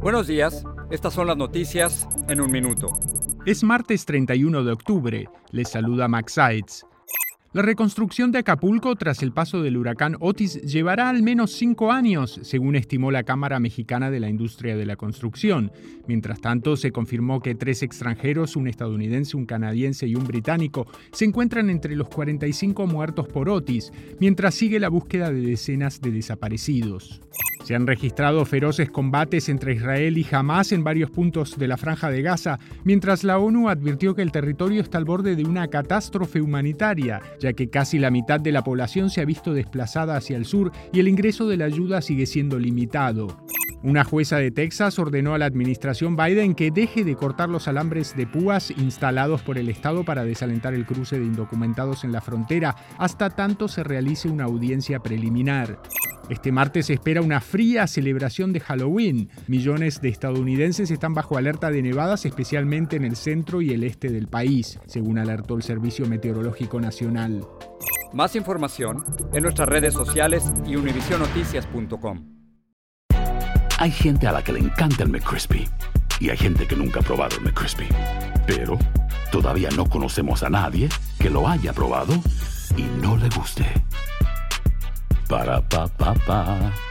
Buenos días, estas son las noticias en un minuto. Es martes 31 de octubre, les saluda Max Sides. La reconstrucción de Acapulco tras el paso del huracán Otis llevará al menos cinco años, según estimó la Cámara Mexicana de la Industria de la Construcción. Mientras tanto, se confirmó que tres extranjeros, un estadounidense, un canadiense y un británico, se encuentran entre los 45 muertos por Otis, mientras sigue la búsqueda de decenas de desaparecidos. Se han registrado feroces combates entre Israel y Hamas en varios puntos de la franja de Gaza, mientras la ONU advirtió que el territorio está al borde de una catástrofe humanitaria, ya que casi la mitad de la población se ha visto desplazada hacia el sur y el ingreso de la ayuda sigue siendo limitado. Una jueza de Texas ordenó a la administración Biden que deje de cortar los alambres de púas instalados por el Estado para desalentar el cruce de indocumentados en la frontera hasta tanto se realice una audiencia preliminar. Este martes se espera una fría celebración de Halloween. Millones de estadounidenses están bajo alerta de nevadas, especialmente en el centro y el este del país, según alertó el Servicio Meteorológico Nacional. Más información en nuestras redes sociales y univisionoticias.com. Hay gente a la que le encanta el McCrispy y hay gente que nunca ha probado el McCrispy. Pero todavía no conocemos a nadie que lo haya probado y no le guste. Ba-da-ba-ba-ba